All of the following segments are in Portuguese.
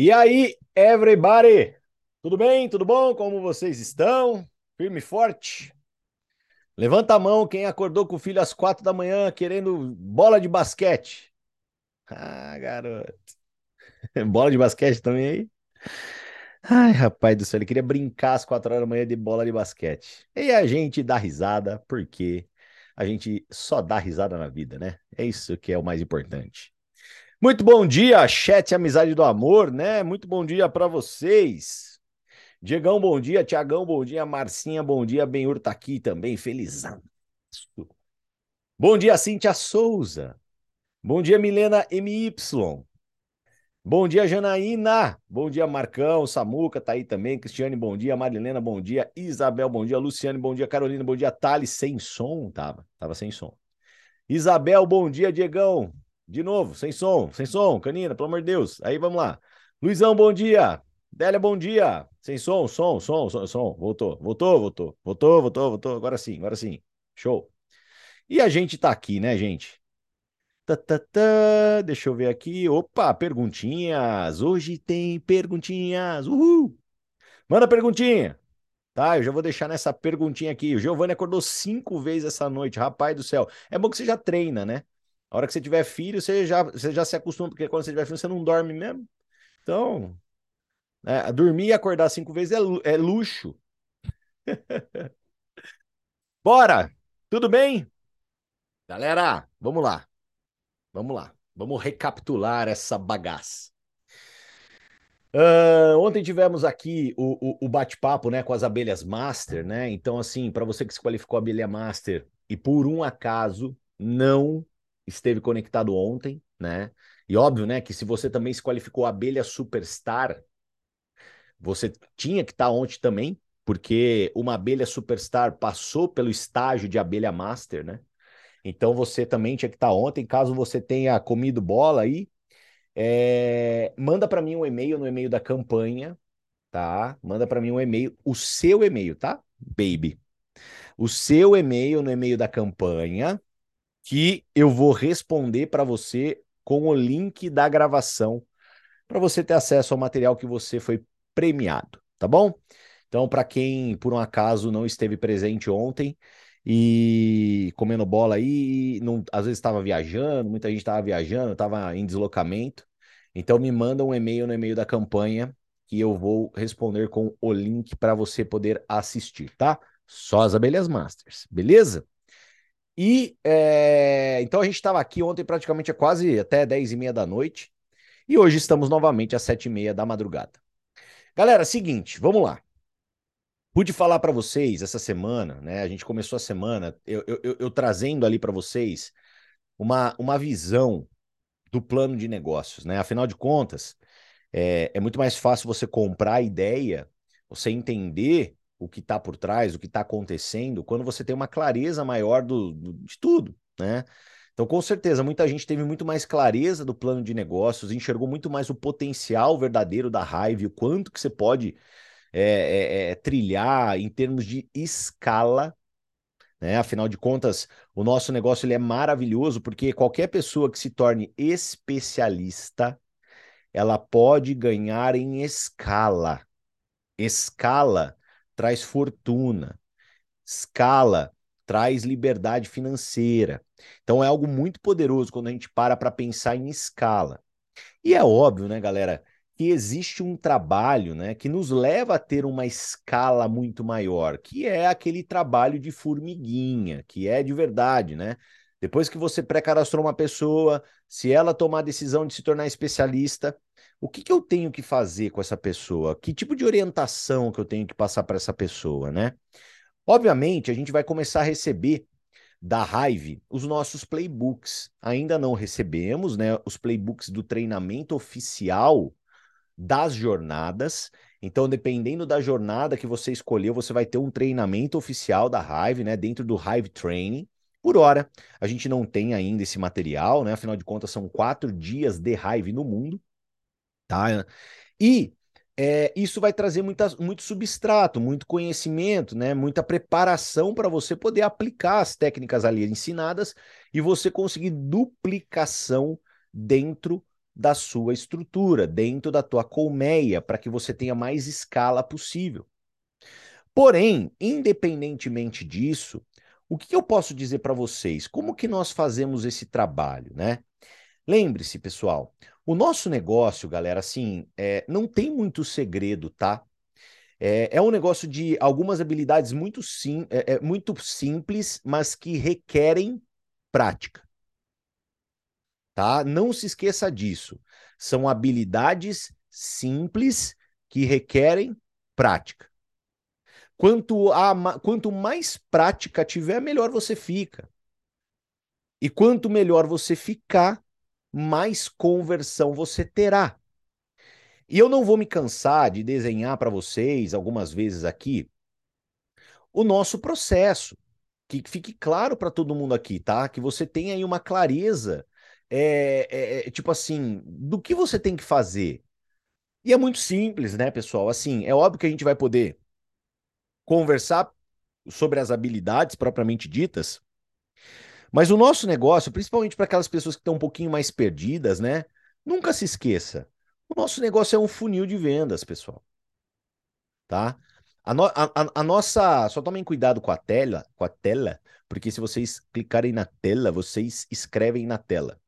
E aí, everybody? Tudo bem? Tudo bom? Como vocês estão? Firme e forte? Levanta a mão quem acordou com o filho às quatro da manhã querendo bola de basquete. Ah, garoto. Bola de basquete também aí? Ai, rapaz do céu, ele queria brincar às quatro horas da manhã de bola de basquete. E a gente dá risada, porque a gente só dá risada na vida, né? É isso que é o mais importante. Muito bom dia, chat Amizade do Amor, né? Muito bom dia para vocês. Diegão, bom dia. Tiagão, bom dia. Marcinha, bom dia. Benhur tá aqui também, felizão. Bom dia, Cíntia Souza. Bom dia, Milena MY. Bom dia, Janaína. Bom dia, Marcão. Samuca tá aí também. Cristiane, bom dia. Marilena, bom dia. Isabel, bom dia. Luciane, bom dia. Carolina, bom dia. Thales, sem som. Tava, tava sem som. Isabel, bom dia. Diegão, de novo, sem som, sem som, Canina, pelo amor de Deus. Aí vamos lá. Luizão, bom dia. Délia, bom dia. Sem som, som, som, som, som. Voltou, voltou, voltou, voltou, voltou, voltou. Agora sim, agora sim. Show. E a gente tá aqui, né, gente? Tá, tá, tá. Deixa eu ver aqui. Opa, perguntinhas. Hoje tem perguntinhas. Uhul. Manda perguntinha. Tá, eu já vou deixar nessa perguntinha aqui. O Giovanni acordou cinco vezes essa noite, rapaz do céu. É bom que você já treina, né? A hora que você tiver filho, você já, você já se acostuma, porque quando você tiver filho, você não dorme mesmo. Então, né, dormir e acordar cinco vezes é, é luxo. Bora! Tudo bem? Galera, vamos lá. Vamos lá. Vamos recapitular essa bagaça. Uh, ontem tivemos aqui o, o, o bate-papo né, com as abelhas Master, né? Então, assim, para você que se qualificou abelha Master e por um acaso não esteve conectado ontem, né? E óbvio, né, que se você também se qualificou abelha superstar, você tinha que estar ontem também, porque uma abelha superstar passou pelo estágio de abelha master, né? Então você também tinha que estar ontem, caso você tenha comido bola aí, é... manda para mim um e-mail no e-mail da campanha, tá? Manda para mim um e-mail, o seu e-mail, tá? Baby. O seu e-mail no e-mail da campanha, que eu vou responder para você com o link da gravação para você ter acesso ao material que você foi premiado, tá bom? Então, para quem por um acaso não esteve presente ontem e comendo bola aí, não, às vezes estava viajando, muita gente estava viajando, estava em deslocamento, então me manda um e-mail no e-mail da campanha que eu vou responder com o link para você poder assistir, tá? Só as abelhas masters, beleza? E é, então a gente estava aqui ontem praticamente a quase até 10 e meia da noite. E hoje estamos novamente às 7 e meia da madrugada. Galera, seguinte, vamos lá. Pude falar para vocês essa semana, né? A gente começou a semana, eu, eu, eu trazendo ali para vocês uma, uma visão do plano de negócios, né? Afinal de contas, é, é muito mais fácil você comprar a ideia, você entender o que está por trás, o que está acontecendo, quando você tem uma clareza maior do, do, de tudo, né? Então, com certeza, muita gente teve muito mais clareza do plano de negócios, enxergou muito mais o potencial verdadeiro da Hive, o quanto que você pode é, é, é, trilhar em termos de escala, né? Afinal de contas, o nosso negócio ele é maravilhoso porque qualquer pessoa que se torne especialista, ela pode ganhar em escala. Escala traz fortuna. Escala traz liberdade financeira. Então é algo muito poderoso quando a gente para para pensar em escala. E é óbvio, né, galera, que existe um trabalho, né, que nos leva a ter uma escala muito maior, que é aquele trabalho de formiguinha, que é de verdade, né? Depois que você pré-cadastrou uma pessoa, se ela tomar a decisão de se tornar especialista, o que, que eu tenho que fazer com essa pessoa? Que tipo de orientação que eu tenho que passar para essa pessoa, né? Obviamente, a gente vai começar a receber da Hive os nossos playbooks. Ainda não recebemos, né, os playbooks do treinamento oficial das jornadas. Então, dependendo da jornada que você escolheu, você vai ter um treinamento oficial da Hive, né, dentro do Hive Training. Por hora, a gente não tem ainda esse material, né? Afinal de contas, são quatro dias de Hive no mundo tá? E é, isso vai trazer muita, muito substrato, muito conhecimento, né? Muita preparação para você poder aplicar as técnicas ali ensinadas e você conseguir duplicação dentro da sua estrutura, dentro da tua colmeia, para que você tenha mais escala possível. Porém, independentemente disso, o que eu posso dizer para vocês? Como que nós fazemos esse trabalho, né? Lembre-se, pessoal, o nosso negócio, galera, assim, é, não tem muito segredo, tá? É, é um negócio de algumas habilidades muito, sim, é, é muito simples, mas que requerem prática. Tá? Não se esqueça disso. São habilidades simples que requerem prática. Quanto, a, quanto mais prática tiver, melhor você fica. E quanto melhor você ficar, mais conversão você terá. E eu não vou me cansar de desenhar para vocês algumas vezes aqui o nosso processo, que fique claro para todo mundo aqui, tá? Que você tenha aí uma clareza, é, é, tipo assim, do que você tem que fazer. E é muito simples, né, pessoal? Assim, é óbvio que a gente vai poder conversar sobre as habilidades propriamente ditas, mas o nosso negócio, principalmente para aquelas pessoas que estão um pouquinho mais perdidas, né? Nunca se esqueça. O nosso negócio é um funil de vendas, pessoal. Tá? A, no, a, a, nossa. Só tomem cuidado com a tela, com a tela, porque se vocês clicarem na tela, vocês escrevem na tela.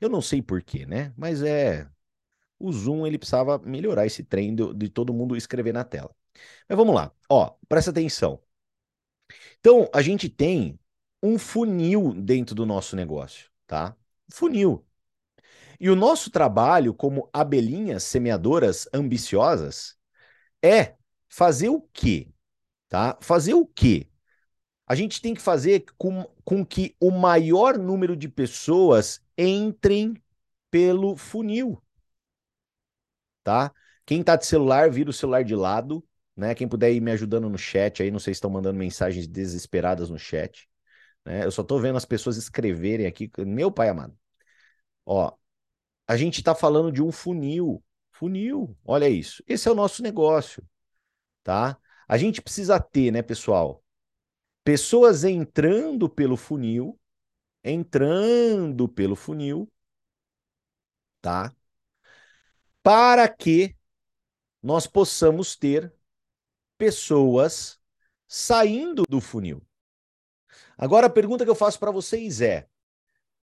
Eu não sei porquê, né? Mas é. O Zoom ele precisava melhorar esse trem de, de todo mundo escrever na tela. Mas vamos lá. Ó, presta atenção. Então, a gente tem um funil dentro do nosso negócio, tá? Funil. E o nosso trabalho como abelhinhas semeadoras ambiciosas é fazer o quê? Tá? Fazer o quê? A gente tem que fazer com, com que o maior número de pessoas entrem pelo funil. Tá? Quem tá de celular, vira o celular de lado, né? Quem puder ir me ajudando no chat aí, não sei se estão mandando mensagens desesperadas no chat. Né? Eu só tô vendo as pessoas escreverem aqui. Meu pai amado. Ó, a gente está falando de um funil. Funil, olha isso. Esse é o nosso negócio, tá? A gente precisa ter, né, pessoal? Pessoas entrando pelo funil, entrando pelo funil, tá? Para que nós possamos ter pessoas saindo do funil. Agora a pergunta que eu faço para vocês é: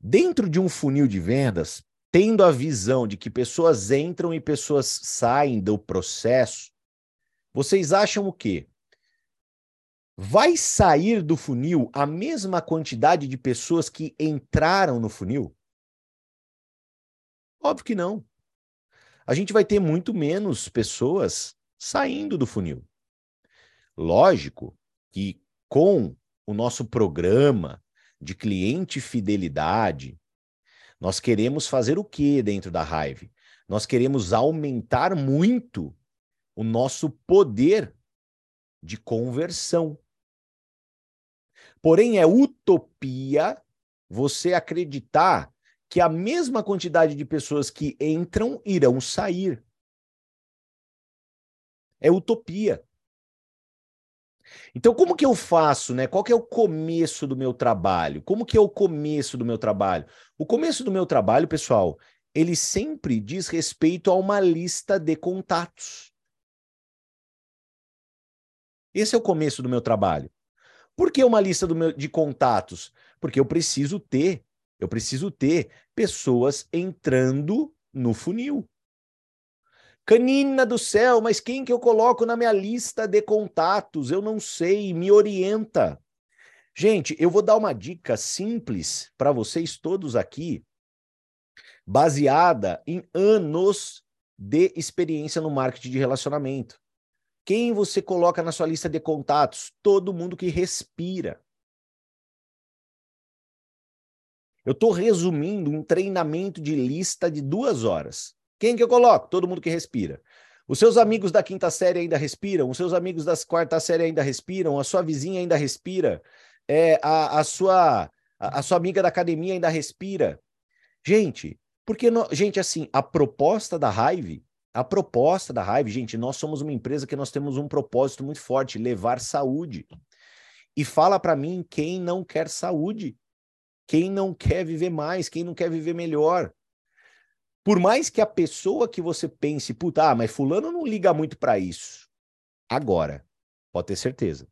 dentro de um funil de vendas, tendo a visão de que pessoas entram e pessoas saem do processo, vocês acham o quê? Vai sair do funil a mesma quantidade de pessoas que entraram no funil? Óbvio que não. A gente vai ter muito menos pessoas saindo do funil. Lógico que com o nosso programa de cliente fidelidade, nós queremos fazer o que dentro da Hive? Nós queremos aumentar muito o nosso poder de conversão. Porém, é utopia você acreditar que a mesma quantidade de pessoas que entram irão sair. É utopia. Então, como que eu faço, né? Qual que é o começo do meu trabalho? Como que é o começo do meu trabalho? O começo do meu trabalho, pessoal, ele sempre diz respeito a uma lista de contatos. Esse é o começo do meu trabalho. Por que uma lista meu, de contatos? Porque eu preciso ter, eu preciso ter pessoas entrando no funil. Canina do céu, mas quem que eu coloco na minha lista de contatos? Eu não sei, me orienta. Gente, eu vou dar uma dica simples para vocês todos aqui, baseada em anos de experiência no marketing de relacionamento. Quem você coloca na sua lista de contatos? Todo mundo que respira. Eu estou resumindo um treinamento de lista de duas horas. Quem que eu coloco? Todo mundo que respira. Os seus amigos da quinta série ainda respiram, os seus amigos da quarta série ainda respiram, a sua vizinha ainda respira, é, a, a, sua, a, a sua amiga da academia ainda respira. Gente, porque, no, gente, assim, a proposta da Hive, a proposta da Hive, gente, nós somos uma empresa que nós temos um propósito muito forte, levar saúde. E fala para mim quem não quer saúde, quem não quer viver mais, quem não quer viver melhor. Por mais que a pessoa que você pense, puta, ah, mas fulano não liga muito para isso. Agora, pode ter certeza.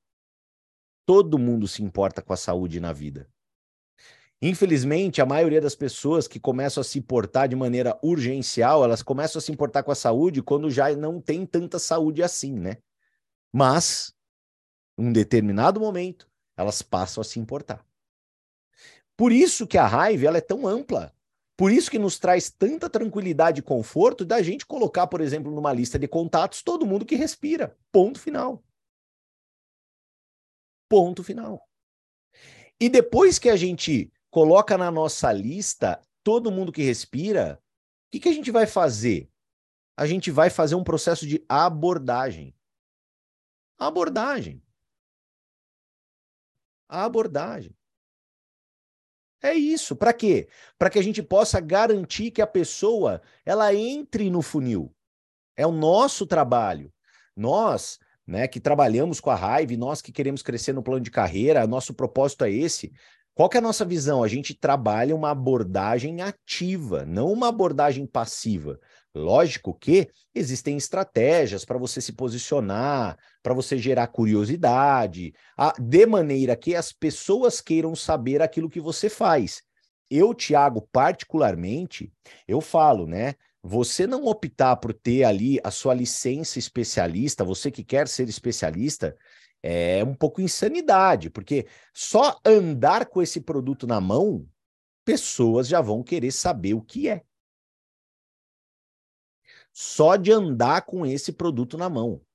Todo mundo se importa com a saúde na vida. Infelizmente, a maioria das pessoas que começam a se importar de maneira urgencial, elas começam a se importar com a saúde quando já não tem tanta saúde assim, né? Mas, em um determinado momento, elas passam a se importar. Por isso que a raiva ela é tão ampla. Por isso que nos traz tanta tranquilidade e conforto da gente colocar, por exemplo, numa lista de contatos todo mundo que respira. Ponto final. Ponto final. E depois que a gente coloca na nossa lista todo mundo que respira, o que, que a gente vai fazer? A gente vai fazer um processo de abordagem. Abordagem. abordagem. É isso. Para quê? Para que a gente possa garantir que a pessoa ela entre no funil. É o nosso trabalho. Nós, né, que trabalhamos com a raiva, nós que queremos crescer no plano de carreira, nosso propósito é esse. Qual que é a nossa visão? A gente trabalha uma abordagem ativa, não uma abordagem passiva. Lógico que existem estratégias para você se posicionar, para você gerar curiosidade, a, de maneira que as pessoas queiram saber aquilo que você faz. Eu, Tiago, particularmente, eu falo, né? Você não optar por ter ali a sua licença especialista, você que quer ser especialista, é um pouco insanidade, porque só andar com esse produto na mão, pessoas já vão querer saber o que é só de andar com esse produto na mão.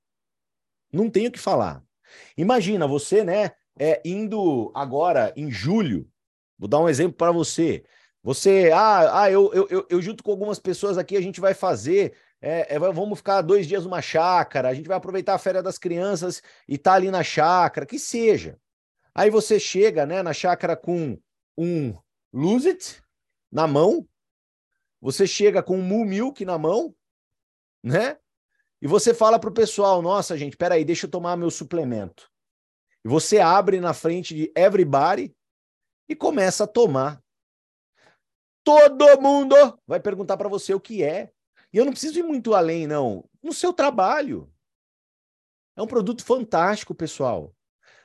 Não tenho o que falar. Imagina você, né, é, indo agora em julho, vou dar um exemplo para você. Você, ah, ah eu, eu, eu, junto com algumas pessoas aqui, a gente vai fazer, é, é, vamos ficar dois dias numa chácara, a gente vai aproveitar a férias das crianças e tá ali na chácara, que seja. Aí você chega, né, na chácara com um Lose It na mão, você chega com um Moo Milk na mão, né? E você fala para o pessoal: nossa, gente, peraí, deixa eu tomar meu suplemento. E você abre na frente de everybody e começa a tomar. Todo mundo vai perguntar para você o que é. E eu não preciso ir muito além, não. No seu trabalho. É um produto fantástico, pessoal.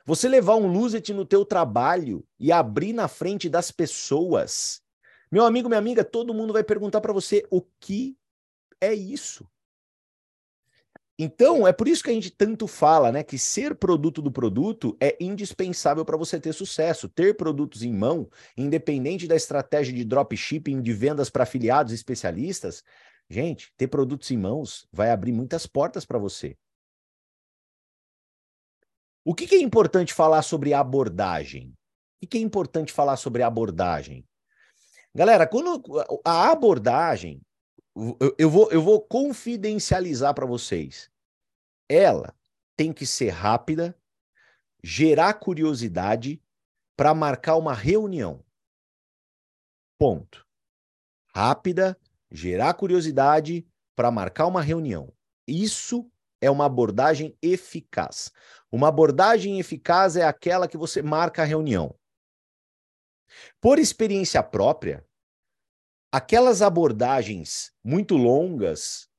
Você levar um Luzet no teu trabalho e abrir na frente das pessoas. Meu amigo, minha amiga, todo mundo vai perguntar para você o que é isso. Então, é por isso que a gente tanto fala, né, que ser produto do produto é indispensável para você ter sucesso. Ter produtos em mão, independente da estratégia de dropshipping, de vendas para afiliados especialistas, gente, ter produtos em mãos vai abrir muitas portas para você. O que, que, é importante falar sobre abordagem? O que, que é importante falar sobre abordagem? Galera, quando a abordagem eu vou, eu vou confidencializar para vocês. Ela tem que ser rápida, gerar curiosidade para marcar uma reunião. Ponto. Rápida, gerar curiosidade para marcar uma reunião. Isso é uma abordagem eficaz. Uma abordagem eficaz é aquela que você marca a reunião. Por experiência própria, aquelas abordagens muito longas,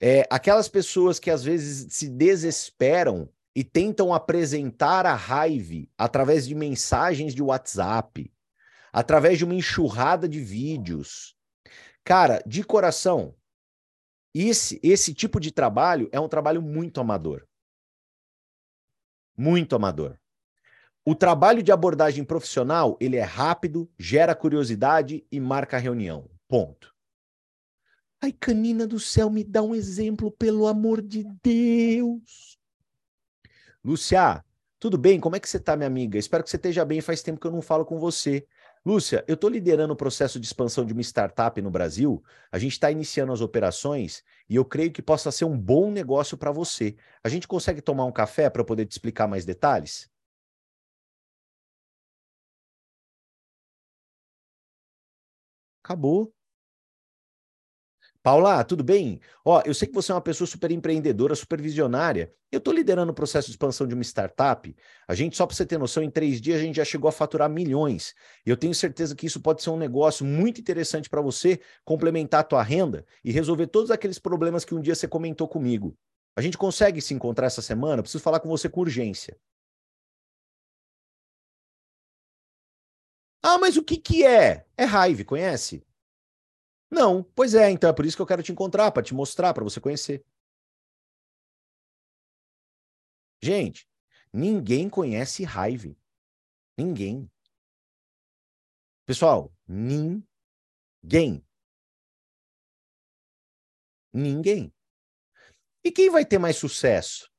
é, aquelas pessoas que às vezes se desesperam e tentam apresentar a raiva através de mensagens de WhatsApp, através de uma enxurrada de vídeos. Cara, de coração, esse, esse tipo de trabalho é um trabalho muito amador. Muito amador. O trabalho de abordagem profissional, ele é rápido, gera curiosidade e marca reunião. Ponto. Ai, canina do céu, me dá um exemplo, pelo amor de Deus. Lúcia, tudo bem? Como é que você está, minha amiga? Espero que você esteja bem. Faz tempo que eu não falo com você. Lúcia, eu estou liderando o processo de expansão de uma startup no Brasil. A gente está iniciando as operações e eu creio que possa ser um bom negócio para você. A gente consegue tomar um café para poder te explicar mais detalhes? Acabou. Paula, tudo bem? Ó, eu sei que você é uma pessoa super empreendedora, super visionária. Eu estou liderando o processo de expansão de uma startup. A gente, só para você ter noção, em três dias a gente já chegou a faturar milhões. E eu tenho certeza que isso pode ser um negócio muito interessante para você complementar a tua renda e resolver todos aqueles problemas que um dia você comentou comigo. A gente consegue se encontrar essa semana? Eu preciso falar com você com urgência. Ah, mas o que que é? É Hive, conhece? Não. Pois é, então é por isso que eu quero te encontrar, para te mostrar, para você conhecer. Gente, ninguém conhece Hive. Ninguém. Pessoal, ninguém. Ninguém. E quem vai ter mais sucesso?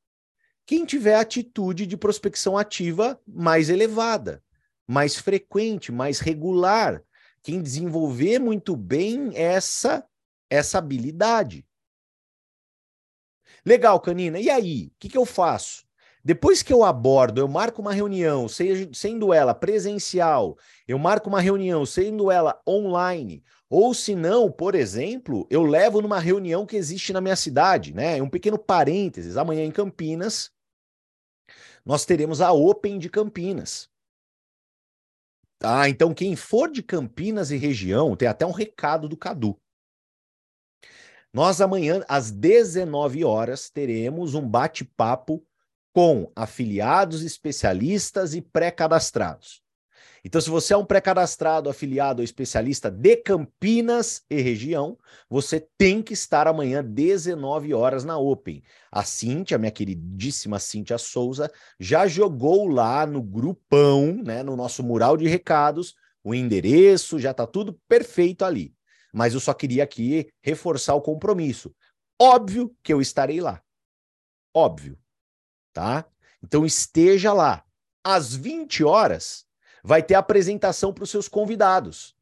Quem tiver atitude de prospecção ativa mais elevada, mais frequente, mais regular. Quem desenvolver muito bem essa essa habilidade. Legal, Canina. E aí? O que, que eu faço? Depois que eu abordo, eu marco uma reunião, seja, sendo ela presencial, eu marco uma reunião, sendo ela online, ou se não, por exemplo, eu levo numa reunião que existe na minha cidade, né? Um pequeno parênteses, amanhã em Campinas, nós teremos a Open de Campinas. Tá? Então, quem for de Campinas e região, tem até um recado do Cadu. Nós amanhã, às 19 horas, teremos um bate-papo com afiliados, especialistas e pré-cadastrados. Então, se você é um pré-cadastrado, afiliado ou especialista de Campinas e região, você tem que estar amanhã, 19 horas, na Open. A Cíntia, minha queridíssima Cíntia Souza, já jogou lá no grupão, né, no nosso mural de recados, o endereço, já está tudo perfeito ali. Mas eu só queria aqui reforçar o compromisso. Óbvio que eu estarei lá. Óbvio tá? Então esteja lá. Às 20 horas, vai ter apresentação para os seus convidados.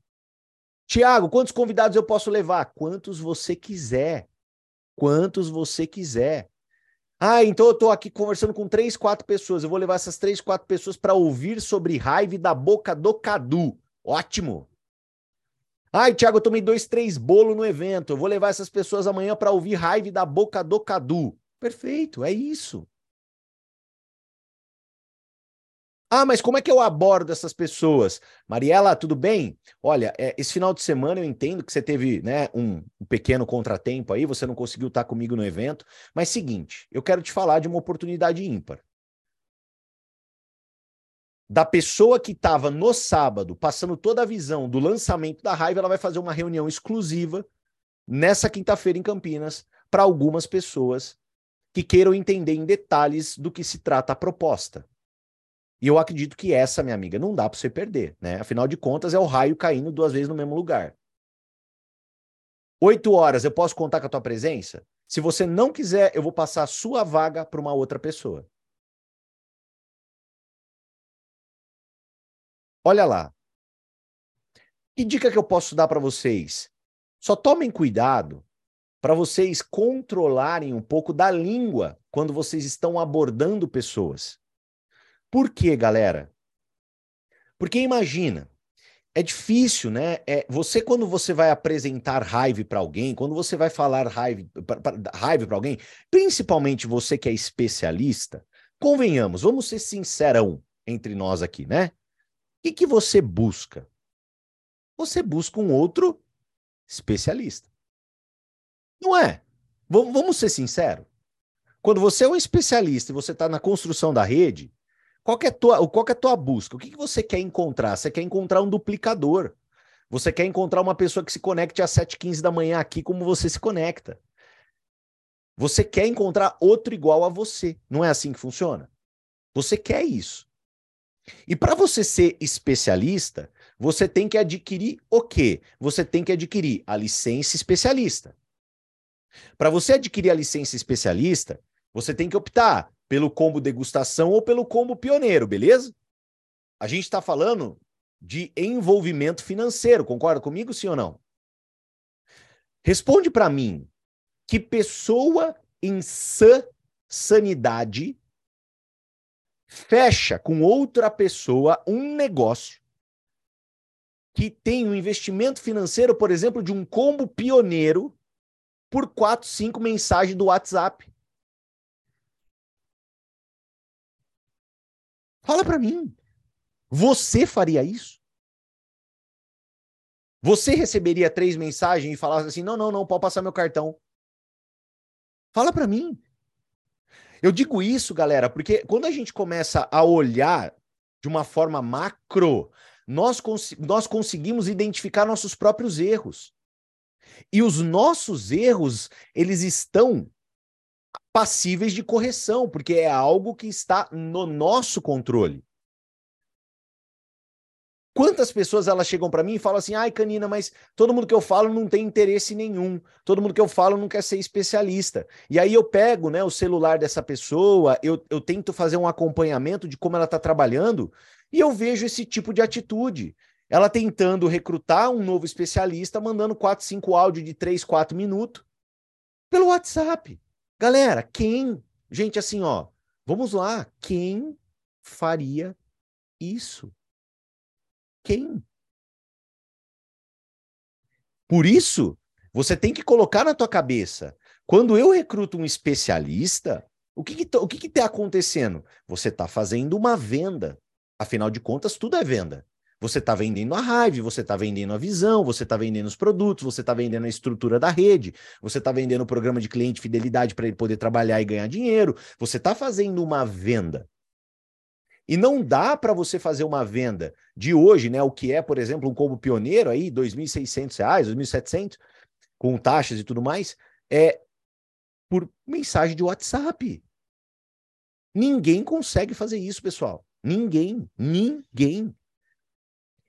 Tiago, quantos convidados eu posso levar? Quantos você quiser. Quantos você quiser. Ah, então eu estou aqui conversando com três, quatro pessoas. Eu vou levar essas três, quatro pessoas para ouvir sobre raiva da boca do Cadu. Ótimo. Ai, Tiago, eu tomei dois, três bolos no evento. Eu vou levar essas pessoas amanhã para ouvir raiva da boca do Cadu. Perfeito, é isso. Ah, mas como é que eu abordo essas pessoas? Mariela, tudo bem? Olha, é, esse final de semana eu entendo que você teve né, um, um, pequeno contratempo aí, você não conseguiu estar comigo no evento, mas seguinte, eu quero te falar de uma oportunidade ímpar. Da pessoa que estava no sábado, passando toda a visão do lançamento da raiva, ela vai fazer uma reunião exclusiva nessa quinta-feira em Campinas para algumas pessoas que queiram entender em detalhes do que se trata a proposta. E eu acredito que essa, minha amiga, não dá para você perder, né? Afinal de contas, é o raio caindo duas vezes no mesmo lugar. Oito horas, eu posso contar com a tua presença? Se você não quiser, eu vou passar a sua vaga para uma outra pessoa. Olha lá. Que dica que eu posso dar para vocês? Só tomem cuidado para vocês controlarem um pouco da língua quando vocês estão abordando pessoas. Por quê, galera? Porque imagina, é difícil, né? É, você, quando você vai apresentar raiva para alguém, quando você vai falar raiva para alguém, principalmente você que é especialista, convenhamos, vamos ser sincerão entre nós aqui, né? O que, que você busca? Você busca um outro especialista. Não é? V vamos ser sinceros. Quando você é um especialista e você está na construção da rede, qual é, tua, qual é a tua busca? O que, que você quer encontrar? Você quer encontrar um duplicador. Você quer encontrar uma pessoa que se conecte às 7h15 da manhã aqui, como você se conecta. Você quer encontrar outro igual a você. Não é assim que funciona? Você quer isso. E para você ser especialista, você tem que adquirir o quê? Você tem que adquirir a licença especialista. Para você adquirir a licença especialista, você tem que optar pelo combo degustação ou pelo combo pioneiro, beleza? A gente está falando de envolvimento financeiro, concorda comigo, sim ou não? Responde para mim, que pessoa em sã sanidade fecha com outra pessoa um negócio que tem um investimento financeiro, por exemplo, de um combo pioneiro por quatro, cinco mensagens do WhatsApp. Fala para mim. Você faria isso? Você receberia três mensagens e falasse assim: não, não, não, pode passar meu cartão. Fala para mim. Eu digo isso, galera, porque quando a gente começa a olhar de uma forma macro, nós, cons nós conseguimos identificar nossos próprios erros. E os nossos erros, eles estão passíveis de correção, porque é algo que está no nosso controle. Quantas pessoas elas chegam para mim e falam assim: ai, Canina, mas todo mundo que eu falo não tem interesse nenhum, todo mundo que eu falo não quer ser especialista. E aí eu pego né, o celular dessa pessoa, eu, eu tento fazer um acompanhamento de como ela está trabalhando e eu vejo esse tipo de atitude. Ela tentando recrutar um novo especialista, mandando 4, 5 áudios de 3, 4 minutos pelo WhatsApp. Galera, quem? Gente, assim, ó, vamos lá. Quem faria isso? Quem? Por isso, você tem que colocar na tua cabeça, quando eu recruto um especialista, o que está que, que tá acontecendo? Você está fazendo uma venda. Afinal de contas, tudo é venda. Você está vendendo a raiva, você está vendendo a visão, você está vendendo os produtos, você está vendendo a estrutura da rede, você está vendendo o programa de cliente fidelidade para ele poder trabalhar e ganhar dinheiro. Você está fazendo uma venda. E não dá para você fazer uma venda de hoje, né? O que é, por exemplo, um combo pioneiro aí, R$ 2.600, R$ 2.700, com taxas e tudo mais, é por mensagem de WhatsApp. Ninguém consegue fazer isso, pessoal. Ninguém, ninguém.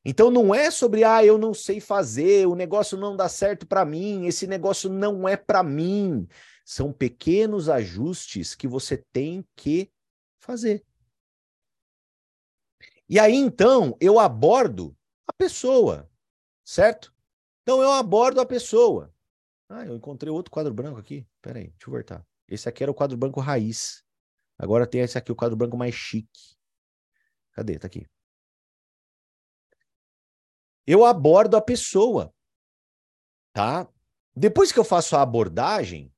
Então não é sobre ah, eu não sei fazer, o negócio não dá certo para mim, esse negócio não é para mim. São pequenos ajustes que você tem que fazer. E aí, então, eu abordo a pessoa, certo? Então, eu abordo a pessoa. Ah, eu encontrei outro quadro branco aqui. Pera aí, deixa eu voltar. Esse aqui era o quadro branco raiz. Agora tem esse aqui, o quadro branco mais chique. Cadê? Tá aqui. Eu abordo a pessoa, tá? Depois que eu faço a abordagem,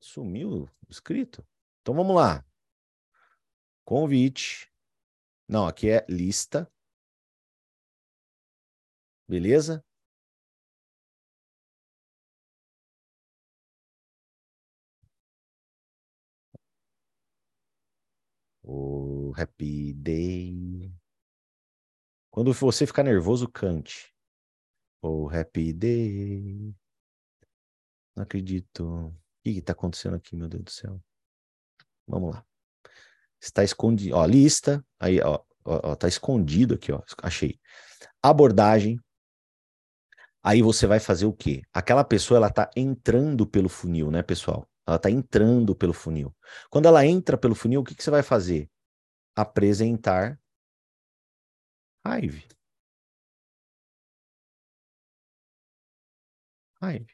sumiu o escrito. Então vamos lá. Convite. Não, aqui é lista. Beleza? O Happy Day. Quando você ficar nervoso, cante. O Happy Day. Não acredito. O que está acontecendo aqui, meu Deus do céu? Vamos lá. Está escondido. Ó, lista. Aí, ó, ó, ó, tá escondido aqui, ó. Achei. Abordagem. Aí você vai fazer o quê? Aquela pessoa, ela tá entrando pelo funil, né, pessoal? Ela tá entrando pelo funil. Quando ela entra pelo funil, o que, que você vai fazer? Apresentar Hive. Hive.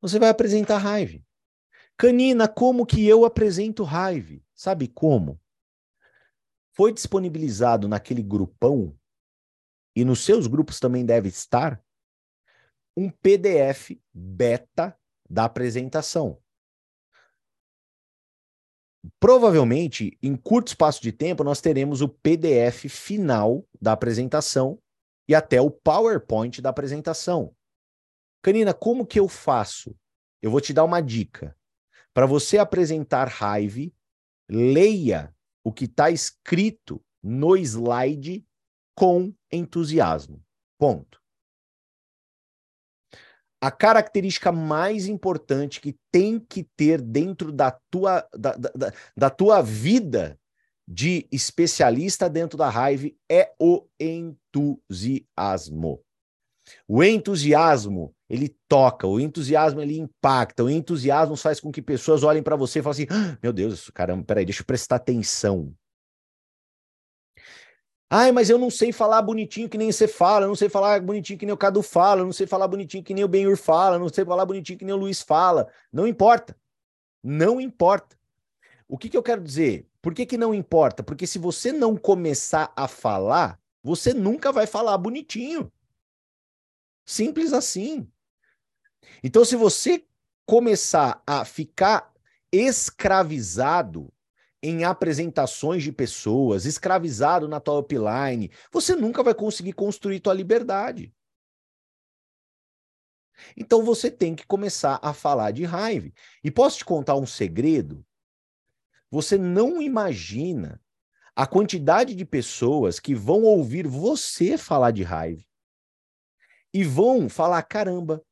Você vai apresentar Hive. Canina, como que eu apresento Hive? Sabe como? Foi disponibilizado naquele grupão, e nos seus grupos também deve estar, um PDF beta da apresentação. Provavelmente, em curto espaço de tempo, nós teremos o PDF final da apresentação e até o PowerPoint da apresentação. Canina, como que eu faço? Eu vou te dar uma dica. Para você apresentar Hive, leia o que está escrito no slide com entusiasmo. Ponto. A característica mais importante que tem que ter dentro da tua, da, da, da tua vida de especialista dentro da Hive é o entusiasmo. O entusiasmo, ele toca, o entusiasmo ele impacta, o entusiasmo faz com que pessoas olhem para você e falem assim: ah, meu Deus, caramba, peraí, deixa eu prestar atenção. Ai, mas eu não sei falar bonitinho que nem você fala, eu não sei falar bonitinho que nem o Cadu fala, eu não sei falar bonitinho que nem o Benhur fala, eu não sei falar bonitinho que nem o Luiz fala. Não importa. Não importa. O que, que eu quero dizer? Por que, que não importa? Porque se você não começar a falar, você nunca vai falar bonitinho. Simples assim. Então, se você começar a ficar escravizado em apresentações de pessoas, escravizado na tua upline, você nunca vai conseguir construir tua liberdade. Então você tem que começar a falar de raiva. E posso te contar um segredo? Você não imagina a quantidade de pessoas que vão ouvir você falar de raiva e vão falar: caramba,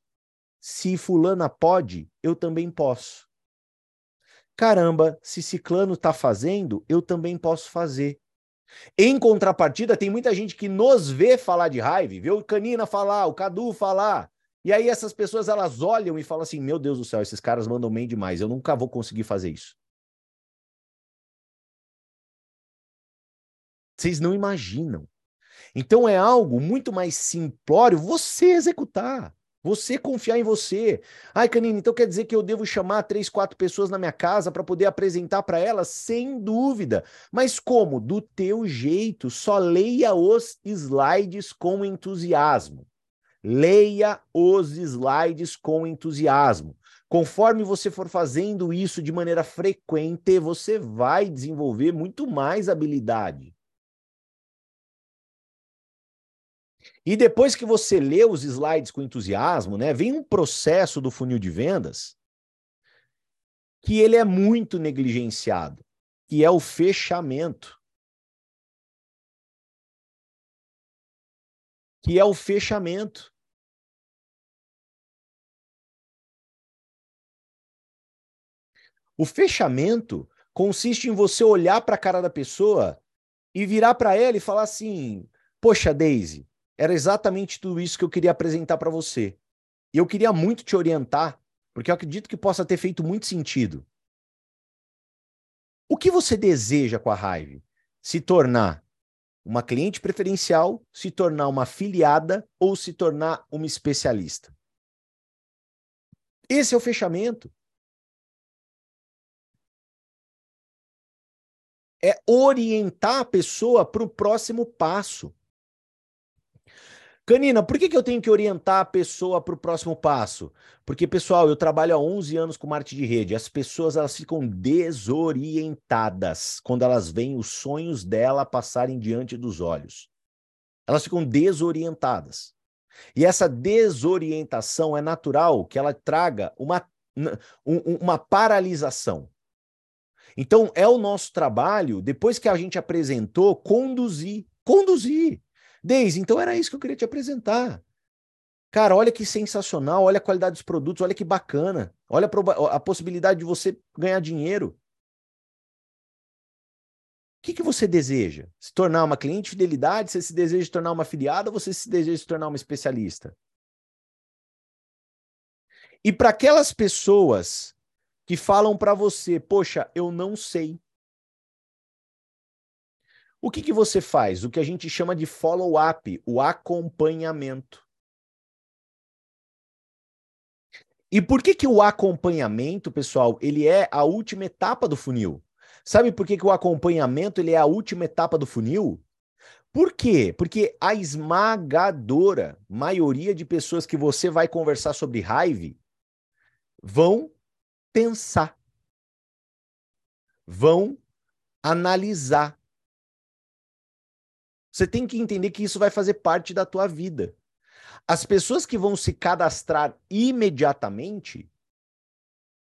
se fulana pode, eu também posso. Caramba, se ciclano está fazendo, eu também posso fazer. Em contrapartida, tem muita gente que nos vê falar de raiva, vê o Canina falar, o Cadu falar. E aí essas pessoas elas olham e falam assim: "Meu Deus do céu, esses caras mandam bem demais, eu nunca vou conseguir fazer isso". Vocês não imaginam. Então é algo muito mais simplório você executar. Você confiar em você. Ai, Canina, então quer dizer que eu devo chamar três, quatro pessoas na minha casa para poder apresentar para elas? Sem dúvida. Mas como? Do teu jeito. Só leia os slides com entusiasmo. Leia os slides com entusiasmo. Conforme você for fazendo isso de maneira frequente, você vai desenvolver muito mais habilidade. E depois que você lê os slides com entusiasmo, né, vem um processo do funil de vendas que ele é muito negligenciado, que é o fechamento. Que é o fechamento. O fechamento consiste em você olhar para a cara da pessoa e virar para ela e falar assim: Poxa, Daisy, era exatamente tudo isso que eu queria apresentar para você. E eu queria muito te orientar, porque eu acredito que possa ter feito muito sentido. O que você deseja com a Hive? Se tornar uma cliente preferencial, se tornar uma afiliada ou se tornar uma especialista? Esse é o fechamento. É orientar a pessoa para o próximo passo. Canina, por que, que eu tenho que orientar a pessoa para o próximo passo? Porque, pessoal, eu trabalho há 11 anos com marketing de rede. As pessoas elas ficam desorientadas quando elas veem os sonhos dela passarem diante dos olhos. Elas ficam desorientadas. E essa desorientação é natural que ela traga uma, uma paralisação. Então, é o nosso trabalho, depois que a gente apresentou, conduzir. Conduzir. Deise, então era isso que eu queria te apresentar. Cara, olha que sensacional, olha a qualidade dos produtos, olha que bacana. Olha a, a possibilidade de você ganhar dinheiro. O que, que você deseja? Se tornar uma cliente de fidelidade? Você se deseja se tornar uma afiliada você se deseja se tornar uma especialista? E para aquelas pessoas que falam para você, poxa, eu não sei. O que, que você faz? O que a gente chama de follow-up, o acompanhamento. E por que, que o acompanhamento, pessoal, ele é a última etapa do funil? Sabe por que, que o acompanhamento ele é a última etapa do funil? Por quê? Porque a esmagadora maioria de pessoas que você vai conversar sobre raiva vão pensar, vão analisar, você tem que entender que isso vai fazer parte da tua vida. As pessoas que vão se cadastrar imediatamente,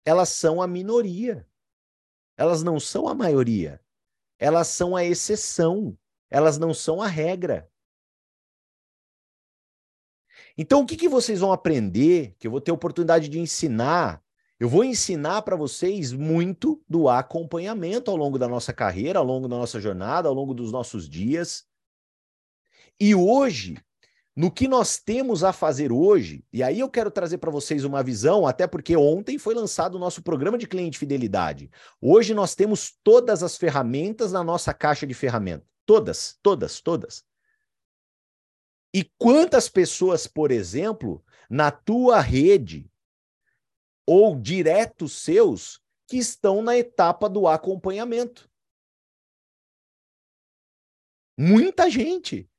elas são a minoria. Elas não são a maioria. Elas são a exceção. Elas não são a regra. Então, o que, que vocês vão aprender? Que eu vou ter oportunidade de ensinar. Eu vou ensinar para vocês muito do acompanhamento ao longo da nossa carreira, ao longo da nossa jornada, ao longo dos nossos dias. E hoje, no que nós temos a fazer hoje, e aí eu quero trazer para vocês uma visão, até porque ontem foi lançado o nosso programa de cliente fidelidade. Hoje nós temos todas as ferramentas na nossa caixa de ferramentas. Todas, todas, todas. E quantas pessoas, por exemplo, na tua rede ou diretos seus que estão na etapa do acompanhamento? Muita gente.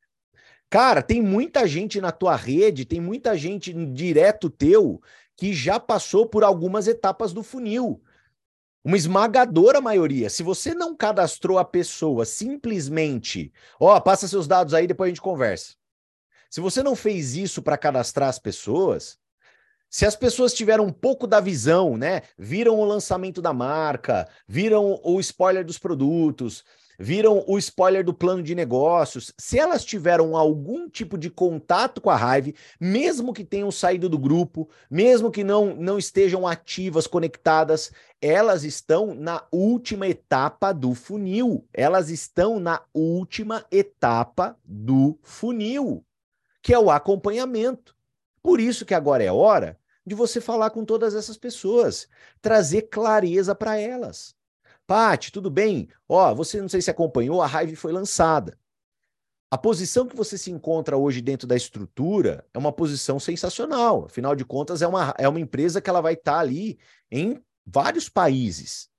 Cara, tem muita gente na tua rede, tem muita gente direto teu que já passou por algumas etapas do funil. Uma esmagadora maioria. Se você não cadastrou a pessoa simplesmente, ó, oh, passa seus dados aí, depois a gente conversa. Se você não fez isso para cadastrar as pessoas, se as pessoas tiveram um pouco da visão, né? Viram o lançamento da marca, viram o spoiler dos produtos, viram o spoiler do plano de negócios, se elas tiveram algum tipo de contato com a Hive, mesmo que tenham saído do grupo, mesmo que não, não estejam ativas, conectadas, elas estão na última etapa do funil. Elas estão na última etapa do funil, que é o acompanhamento. Por isso que agora é hora de você falar com todas essas pessoas, trazer clareza para elas. Pati, tudo bem? Ó, você não sei se acompanhou, a Hive foi lançada. A posição que você se encontra hoje dentro da estrutura é uma posição sensacional. Afinal de contas, é uma, é uma empresa que ela vai estar tá ali em vários países.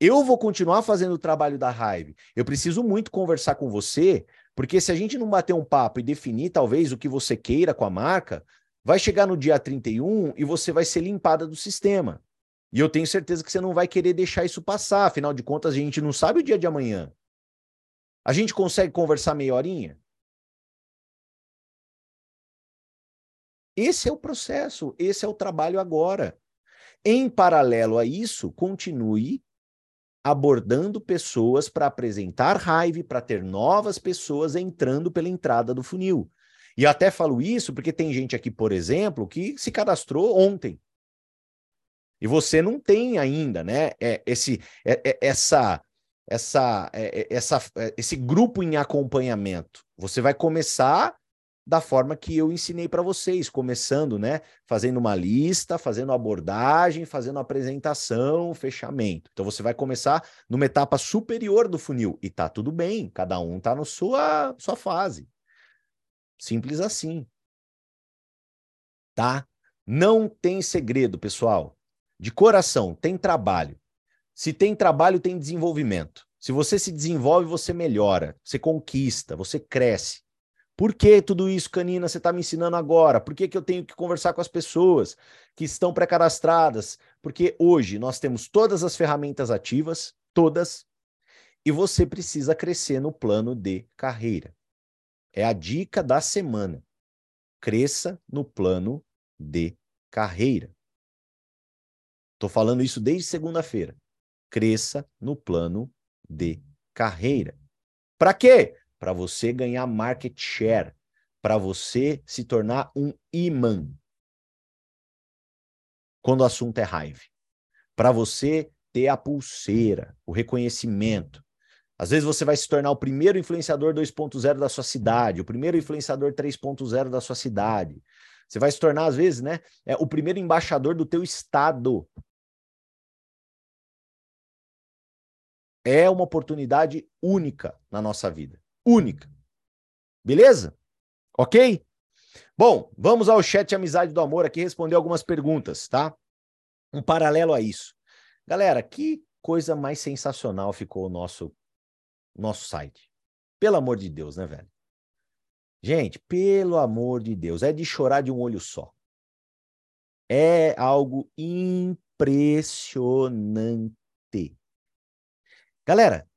Eu vou continuar fazendo o trabalho da Hive. Eu preciso muito conversar com você, porque se a gente não bater um papo e definir talvez o que você queira com a marca, vai chegar no dia 31 e você vai ser limpada do sistema. E eu tenho certeza que você não vai querer deixar isso passar, afinal de contas a gente não sabe o dia de amanhã. A gente consegue conversar meia horinha? Esse é o processo, esse é o trabalho agora. Em paralelo a isso, continue abordando pessoas para apresentar raiva, para ter novas pessoas entrando pela entrada do funil. E até falo isso porque tem gente aqui, por exemplo, que se cadastrou ontem. E você não tem ainda, né? É, esse, é, é, essa, essa, é, é essa, é, esse grupo em acompanhamento. Você vai começar da forma que eu ensinei para vocês, começando, né? Fazendo uma lista, fazendo abordagem, fazendo apresentação, fechamento. Então você vai começar numa etapa superior do funil e tá tudo bem, cada um tá na sua sua fase. Simples assim. Tá? Não tem segredo, pessoal de coração, tem trabalho. Se tem trabalho, tem desenvolvimento. Se você se desenvolve, você melhora, você conquista, você cresce. Por que tudo isso, Canina, você está me ensinando agora? Por que, que eu tenho que conversar com as pessoas que estão pré-cadastradas? Porque hoje nós temos todas as ferramentas ativas, todas, e você precisa crescer no plano de carreira. É a dica da semana. Cresça no plano de carreira. Estou falando isso desde segunda-feira. Cresça no plano de carreira. Para quê? Para você ganhar market share, para você se tornar um imã. Quando o assunto é raiva. Para você ter a pulseira, o reconhecimento. Às vezes você vai se tornar o primeiro influenciador 2.0 da sua cidade, o primeiro influenciador 3.0 da sua cidade. Você vai se tornar, às vezes, né, é, o primeiro embaixador do teu estado. É uma oportunidade única na nossa vida. Única. Beleza? Ok? Bom, vamos ao chat Amizade do Amor aqui responder algumas perguntas, tá? Um paralelo a isso. Galera, que coisa mais sensacional ficou o nosso, nosso site. Pelo amor de Deus, né, velho? Gente, pelo amor de Deus, é de chorar de um olho só. É algo impressionante. Galera,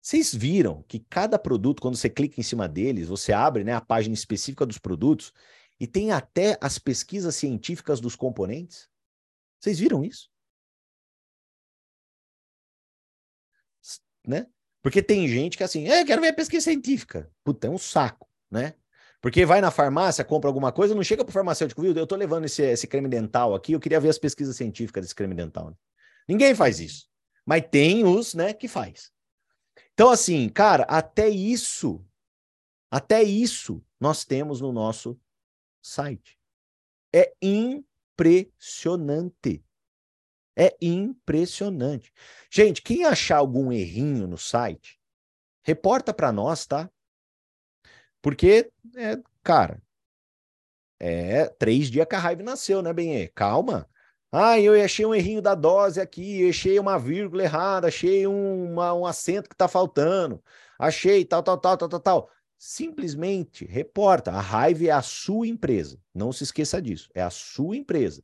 vocês viram que cada produto, quando você clica em cima deles, você abre né, a página específica dos produtos e tem até as pesquisas científicas dos componentes? Vocês viram isso? Né? Porque tem gente que é assim, é, quero ver a pesquisa científica. Puta, é um saco, né? Porque vai na farmácia, compra alguma coisa, não chega pro farmacêutico, viu? Eu tô levando esse, esse creme dental aqui, eu queria ver as pesquisas científicas desse creme dental. Ninguém faz isso. Mas tem os, né, que faz. Então, assim, cara, até isso, até isso nós temos no nosso site. É impressionante. É impressionante. Gente, quem achar algum errinho no site, reporta para nós, tá? Porque, é, cara, é três dias que a raiva nasceu, né, Benê? Calma. Ah, eu achei um errinho da dose aqui, achei uma vírgula errada, achei uma, um acento que está faltando, achei tal, tal, tal, tal, tal, tal. simplesmente reporta. A Hive é a sua empresa. Não se esqueça disso. É a sua empresa.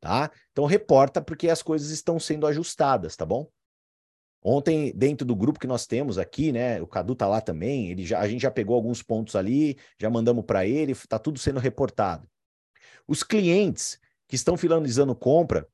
Tá? Então reporta porque as coisas estão sendo ajustadas, tá bom? Ontem, dentro do grupo que nós temos aqui, né? O Cadu tá lá também, ele já, a gente já pegou alguns pontos ali, já mandamos para ele, tá tudo sendo reportado. Os clientes que estão finalizando compra,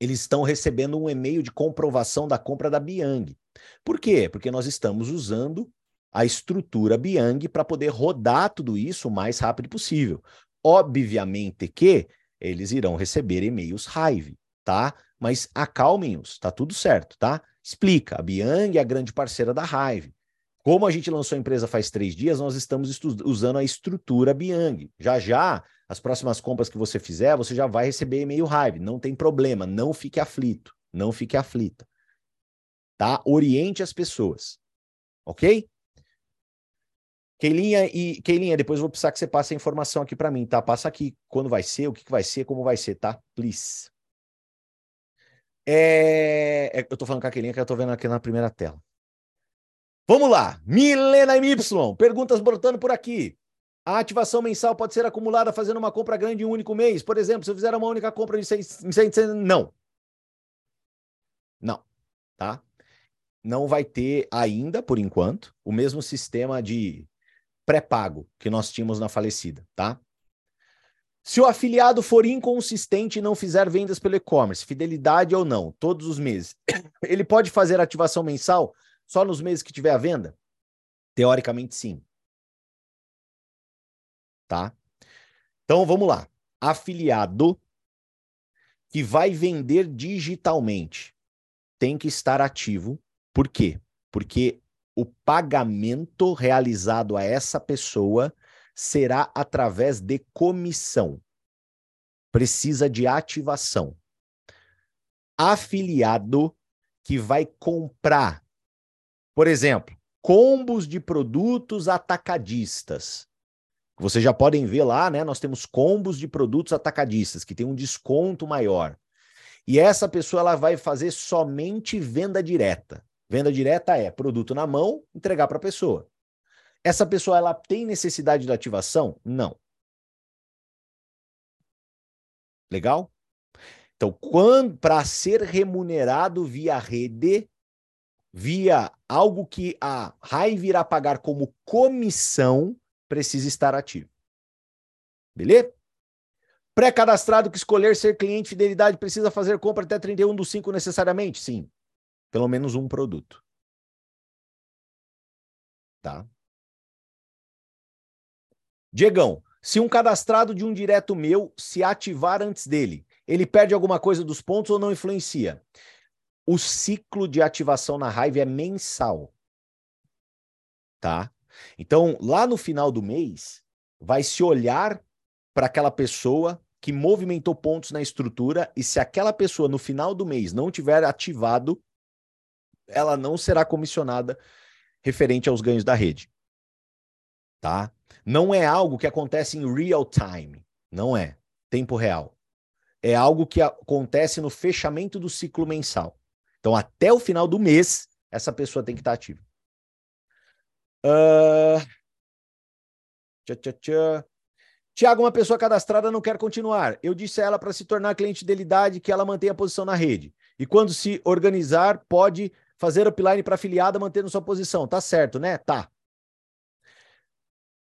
eles estão recebendo um e-mail de comprovação da compra da Biang. Por quê? Porque nós estamos usando a estrutura Biang para poder rodar tudo isso o mais rápido possível. Obviamente que eles irão receber e-mails Hive, tá? Mas acalmem-os, tá tudo certo, tá? Explica, a Biang é a grande parceira da Hive. Como a gente lançou a empresa faz três dias, nós estamos usando a estrutura Biang. Já já, as próximas compras que você fizer, você já vai receber e-mail Hive. Não tem problema, não fique aflito, não fique aflita. Tá? Oriente as pessoas. Ok? Keilinha e Keilinha, depois eu vou precisar que você passe a informação aqui para mim, tá? Passa aqui quando vai ser, o que, que vai ser, como vai ser, tá? Please. É... é eu tô falando com a Keilinha que eu tô vendo aqui na primeira tela. Vamos lá. Milena MY, perguntas brotando por aqui. A ativação mensal pode ser acumulada fazendo uma compra grande em um único mês? Por exemplo, se eu fizer uma única compra de 100, não. Não, tá? Não vai ter ainda, por enquanto, o mesmo sistema de pré-pago que nós tínhamos na falecida, tá? Se o afiliado for inconsistente e não fizer vendas pelo e-commerce, fidelidade ou não, todos os meses, ele pode fazer ativação mensal só nos meses que tiver a venda? Teoricamente, sim. Tá? Então, vamos lá. Afiliado que vai vender digitalmente tem que estar ativo. Por quê? Porque o pagamento realizado a essa pessoa será através de comissão. Precisa de ativação. Afiliado que vai comprar, por exemplo, combos de produtos atacadistas. Vocês já podem ver lá, né? Nós temos combos de produtos atacadistas que tem um desconto maior. E essa pessoa ela vai fazer somente venda direta. Venda direta é produto na mão, entregar para a pessoa. Essa pessoa ela tem necessidade de ativação? Não. Legal? Então, para ser remunerado via rede, via algo que a Hive irá pagar como comissão, precisa estar ativo. Beleza? Pré-cadastrado que escolher ser cliente fidelidade precisa fazer compra até 31 do 5 necessariamente? Sim. Pelo menos um produto. Tá? Diegão, se um cadastrado de um direto meu se ativar antes dele, ele perde alguma coisa dos pontos ou não influencia? O ciclo de ativação na raiva é mensal. Tá? Então, lá no final do mês, vai se olhar para aquela pessoa que movimentou pontos na estrutura e se aquela pessoa no final do mês não tiver ativado, ela não será comissionada referente aos ganhos da rede. Tá? Não é algo que acontece em real time, não é tempo real. É algo que acontece no fechamento do ciclo mensal. Então, até o final do mês, essa pessoa tem que estar ativa. Uh... Tiago, uma pessoa cadastrada não quer continuar. Eu disse a ela para se tornar cliente de fidelidade que ela mantenha a posição na rede. E quando se organizar, pode fazer upline para afiliada mantendo sua posição. Tá certo, né? Tá.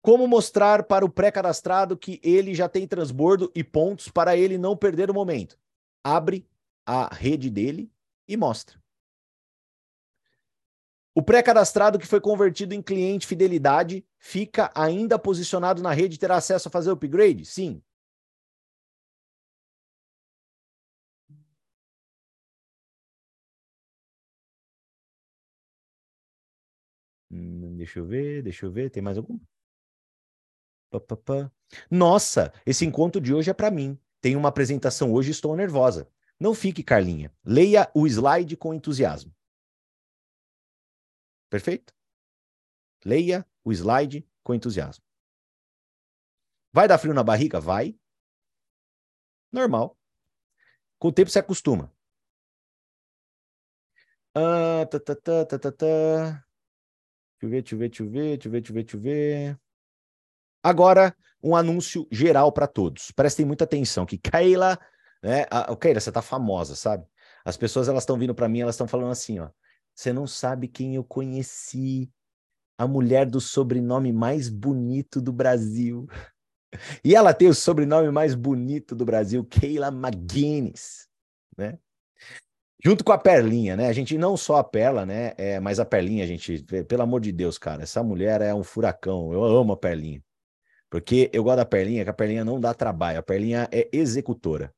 Como mostrar para o pré-cadastrado que ele já tem transbordo e pontos para ele não perder o momento? Abre a rede dele e mostra. O pré-cadastrado que foi convertido em cliente fidelidade fica ainda posicionado na rede e terá acesso a fazer upgrade? Sim. Hum, deixa eu ver, deixa eu ver. Tem mais algum? Pá, pá, pá. Nossa, esse encontro de hoje é para mim. Tem uma apresentação hoje, estou nervosa. Não fique, Carlinha. Leia o slide com entusiasmo. Perfeito? Leia o slide com entusiasmo. Vai dar frio na barriga? Vai. Normal. Com o tempo você acostuma. Ah, tá, tá, tá, tá, tá, tá. Deixa eu ver, deixa eu ver, deixa eu ver, deixa eu ver, deixa eu ver, deixa eu ver. Agora, um anúncio geral para todos. Prestem muita atenção que Keila, né? A, Keila, você tá famosa, sabe? As pessoas elas estão vindo para mim, elas estão falando assim, ó. Você não sabe quem eu conheci. A mulher do sobrenome mais bonito do Brasil. E ela tem o sobrenome mais bonito do Brasil, Keila McGuinness, né? Junto com a Perlinha, né? A gente não só a Perla, né? É, mas a Perlinha, a gente, pelo amor de Deus, cara, essa mulher é um furacão. Eu amo a Perlinha. Porque eu gosto da Perlinha, que a Perlinha não dá trabalho, a Perlinha é executora.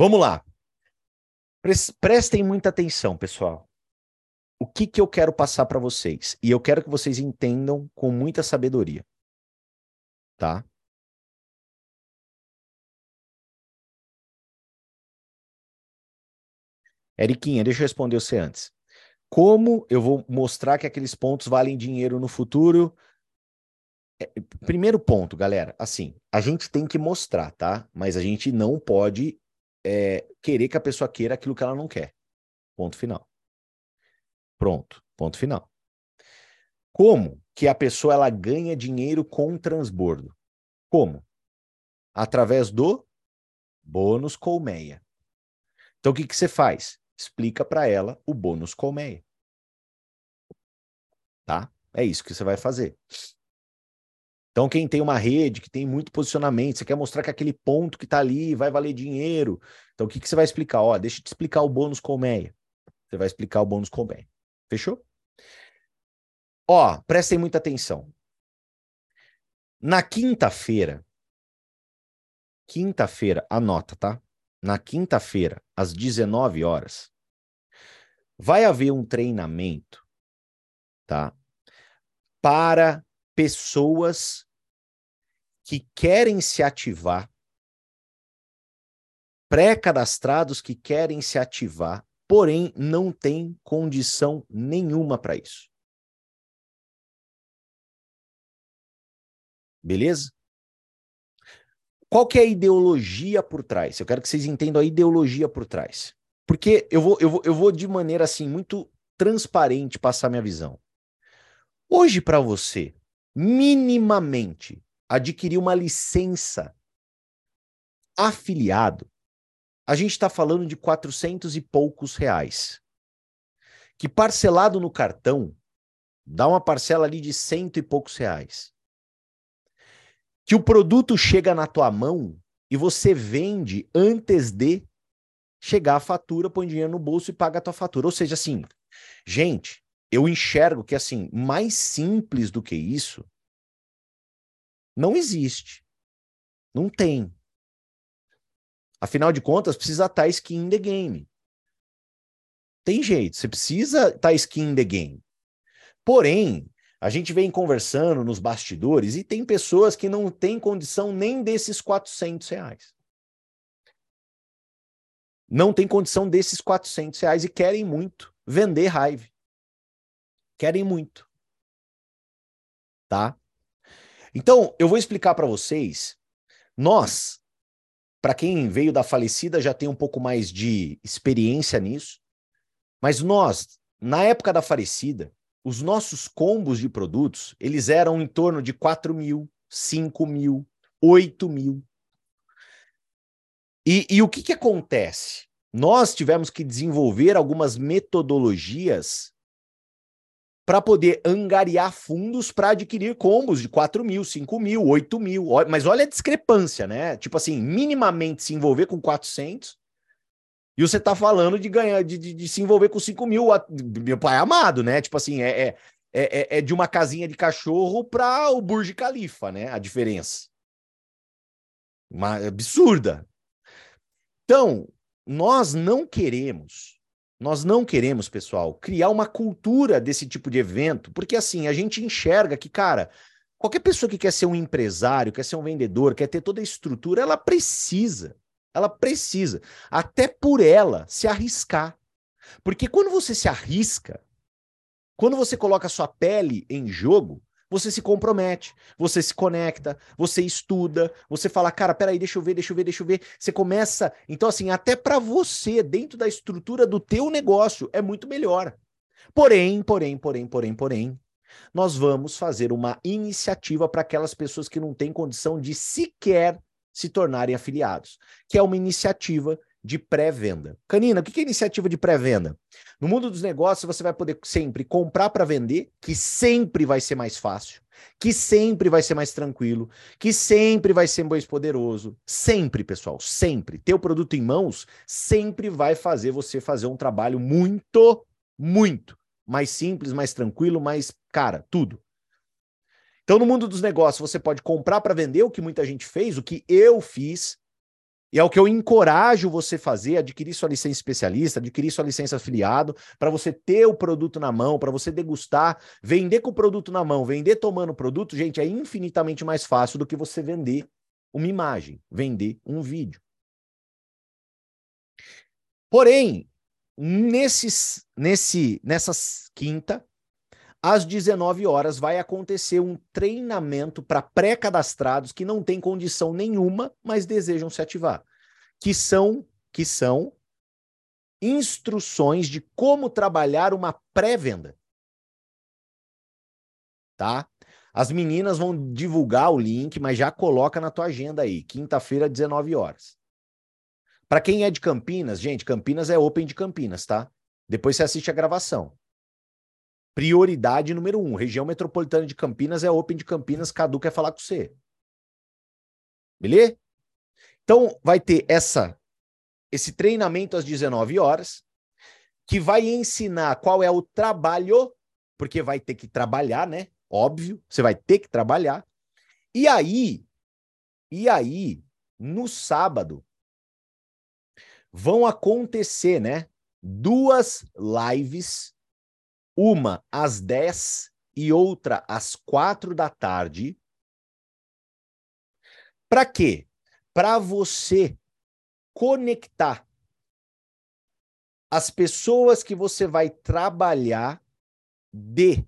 Vamos lá. Prestem muita atenção, pessoal. O que, que eu quero passar para vocês? E eu quero que vocês entendam com muita sabedoria. Tá? Eriquinha, deixa eu responder você antes. Como eu vou mostrar que aqueles pontos valem dinheiro no futuro? É, primeiro ponto, galera, assim, a gente tem que mostrar, tá? Mas a gente não pode é, querer que a pessoa queira aquilo que ela não quer. Ponto final. Pronto, ponto final. Como que a pessoa ela ganha dinheiro com transbordo? Como? Através do bônus colmeia. Então o que, que você faz? Explica para ela o bônus colmeia. Tá? É isso que você vai fazer. Então, quem tem uma rede que tem muito posicionamento, você quer mostrar que aquele ponto que está ali vai valer dinheiro. Então, o que, que você vai explicar? Ó, deixa eu te explicar o bônus colmeia. Você vai explicar o bônus colmeia. Fechou? Ó, prestem muita atenção. Na quinta-feira, quinta-feira, anota, tá? Na quinta-feira, às 19 horas, vai haver um treinamento, tá? Para pessoas que querem se ativar, pré-cadastrados que querem se ativar, porém não tem condição nenhuma para isso. Beleza? Qual que é a ideologia por trás? Eu quero que vocês entendam a ideologia por trás. Porque eu vou, eu vou, eu vou de maneira assim muito transparente passar minha visão. Hoje para você, minimamente adquirir uma licença afiliado, a gente está falando de 400 e poucos reais. Que parcelado no cartão dá uma parcela ali de cento e poucos reais. Que o produto chega na tua mão e você vende antes de chegar a fatura, põe dinheiro no bolso e paga a tua fatura. Ou seja, assim, gente, eu enxergo que assim, mais simples do que isso não existe. Não tem. Afinal de contas, precisa estar skin in the game. Tem jeito, você precisa estar skin in the game. Porém, a gente vem conversando nos bastidores e tem pessoas que não têm condição nem desses 400 reais. Não tem condição desses 400 reais e querem muito vender raiva. Querem muito. Tá? Então, eu vou explicar para vocês. Nós, para quem veio da falecida, já tem um pouco mais de experiência nisso. Mas nós, na época da falecida, os nossos combos de produtos, eles eram em torno de 4 mil, 5 mil, 8 mil. E, e o que, que acontece? Nós tivemos que desenvolver algumas metodologias para poder angariar fundos para adquirir combos de 4 mil, 5 mil, 8 mil. Mas olha a discrepância, né? Tipo assim, minimamente se envolver com 400 e você tá falando de ganhar, de, de, de se envolver com 5 mil. Meu pai é amado, né? Tipo assim, é, é, é, é de uma casinha de cachorro para o Burj Khalifa, né? A diferença. Uma absurda. Então, nós não queremos nós não queremos, pessoal, criar uma cultura desse tipo de evento, porque assim, a gente enxerga que, cara, qualquer pessoa que quer ser um empresário, quer ser um vendedor, quer ter toda a estrutura, ela precisa. Ela precisa, até por ela, se arriscar. Porque quando você se arrisca, quando você coloca sua pele em jogo, você se compromete, você se conecta, você estuda, você fala, cara, peraí, deixa eu ver, deixa eu ver, deixa eu ver. Você começa. Então, assim, até para você, dentro da estrutura do teu negócio, é muito melhor. Porém, porém, porém, porém, porém, nós vamos fazer uma iniciativa para aquelas pessoas que não têm condição de sequer se tornarem afiliados, que é uma iniciativa de pré-venda. Canina, o que é iniciativa de pré-venda? No mundo dos negócios, você vai poder sempre comprar para vender, que sempre vai ser mais fácil, que sempre vai ser mais tranquilo, que sempre vai ser mais poderoso. Sempre, pessoal, sempre. Ter o produto em mãos sempre vai fazer você fazer um trabalho muito, muito mais simples, mais tranquilo, mais, cara, tudo. Então, no mundo dos negócios, você pode comprar para vender, o que muita gente fez, o que eu fiz, e é o que eu encorajo você fazer, adquirir sua licença especialista, adquirir sua licença afiliado, para você ter o produto na mão, para você degustar, vender com o produto na mão, vender tomando o produto, gente, é infinitamente mais fácil do que você vender uma imagem, vender um vídeo. Porém, nesses, nesse, nessa quinta, às 19 horas, vai acontecer um treinamento para pré-cadastrados que não têm condição nenhuma, mas desejam se ativar. Que são, que são instruções de como trabalhar uma pré-venda. Tá? As meninas vão divulgar o link, mas já coloca na tua agenda aí, quinta-feira, 19 horas. Para quem é de Campinas, gente, Campinas é Open de Campinas, tá? Depois você assiste a gravação. Prioridade número um. Região metropolitana de Campinas é Open de Campinas. Cadu quer falar com você. Beleza? Então, vai ter essa esse treinamento às 19 horas, que vai ensinar qual é o trabalho, porque vai ter que trabalhar, né? Óbvio, você vai ter que trabalhar. E aí, e aí, no sábado, vão acontecer, né? Duas lives uma às 10 e outra às 4 da tarde. Para quê? Para você conectar as pessoas que você vai trabalhar de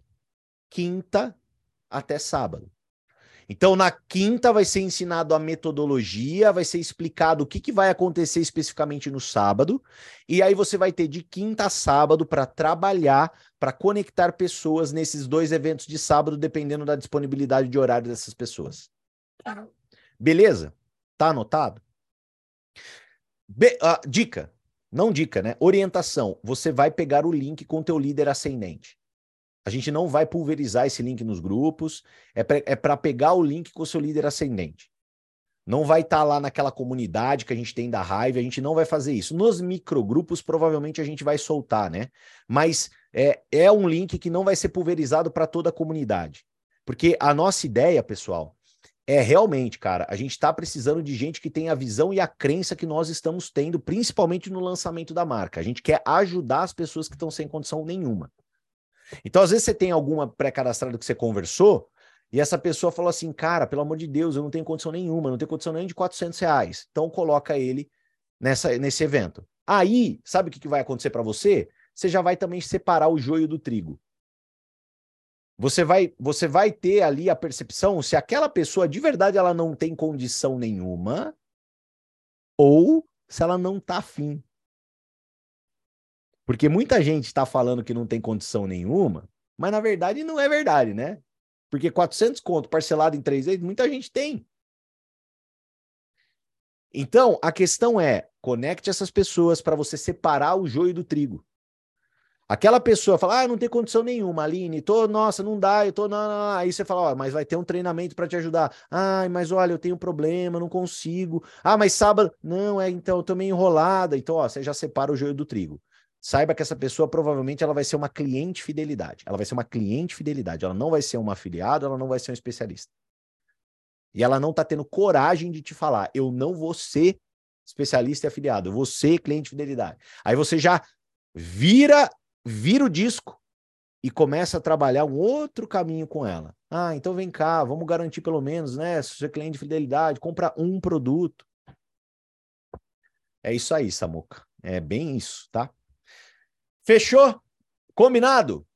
quinta até sábado. Então, na quinta vai ser ensinado a metodologia, vai ser explicado o que, que vai acontecer especificamente no sábado, e aí você vai ter de quinta a sábado para trabalhar, para conectar pessoas nesses dois eventos de sábado, dependendo da disponibilidade de horário dessas pessoas. Beleza? Tá anotado? Be uh, dica, não dica, né? Orientação. Você vai pegar o link com teu líder ascendente. A gente não vai pulverizar esse link nos grupos, é para é pegar o link com o seu líder ascendente. Não vai estar tá lá naquela comunidade que a gente tem da raiva, a gente não vai fazer isso. Nos microgrupos, provavelmente a gente vai soltar, né? Mas é, é um link que não vai ser pulverizado para toda a comunidade. Porque a nossa ideia, pessoal, é realmente, cara, a gente está precisando de gente que tenha a visão e a crença que nós estamos tendo, principalmente no lançamento da marca. A gente quer ajudar as pessoas que estão sem condição nenhuma. Então, às vezes, você tem alguma pré-cadastrada que você conversou e essa pessoa falou assim: cara, pelo amor de Deus, eu não tenho condição nenhuma, não tenho condição nem de 400 reais. Então, coloca ele nessa, nesse evento. Aí, sabe o que, vai acontecer para você? Você já vai também separar o joio do trigo. Você vai, você vai ter ali a percepção se aquela pessoa de verdade ela não tem condição nenhuma ou se ela não tá afim. Porque muita gente está falando que não tem condição nenhuma, mas na verdade não é verdade, né? Porque 400 conto parcelado em três vezes, muita gente tem. Então, a questão é, conecte essas pessoas para você separar o joio do trigo. Aquela pessoa fala, ah, não tem condição nenhuma, Aline, tô, nossa, não dá, eu tô, não, não. Aí você fala, ó, mas vai ter um treinamento para te ajudar. Ai, mas olha, eu tenho um problema, não consigo. Ah, mas sábado, não, é, então, eu tô meio enrolada. Então, ó, você já separa o joio do trigo saiba que essa pessoa provavelmente ela vai ser uma cliente fidelidade. Ela vai ser uma cliente fidelidade. Ela não vai ser uma afiliada, ela não vai ser um especialista. E ela não está tendo coragem de te falar, eu não vou ser especialista e afiliado, eu vou ser cliente fidelidade. Aí você já vira, vira o disco e começa a trabalhar um outro caminho com ela. Ah, então vem cá, vamos garantir pelo menos, né? Se você é cliente de fidelidade, compra um produto. É isso aí, Samuca. É bem isso, tá? Fechou? Combinado?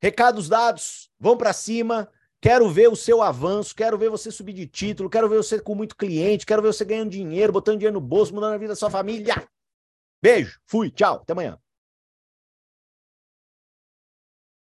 Recados dados, vão para cima. Quero ver o seu avanço, quero ver você subir de título, quero ver você com muito cliente, quero ver você ganhando dinheiro, botando dinheiro no bolso, mudando a vida da sua família. Beijo, fui, tchau, até amanhã.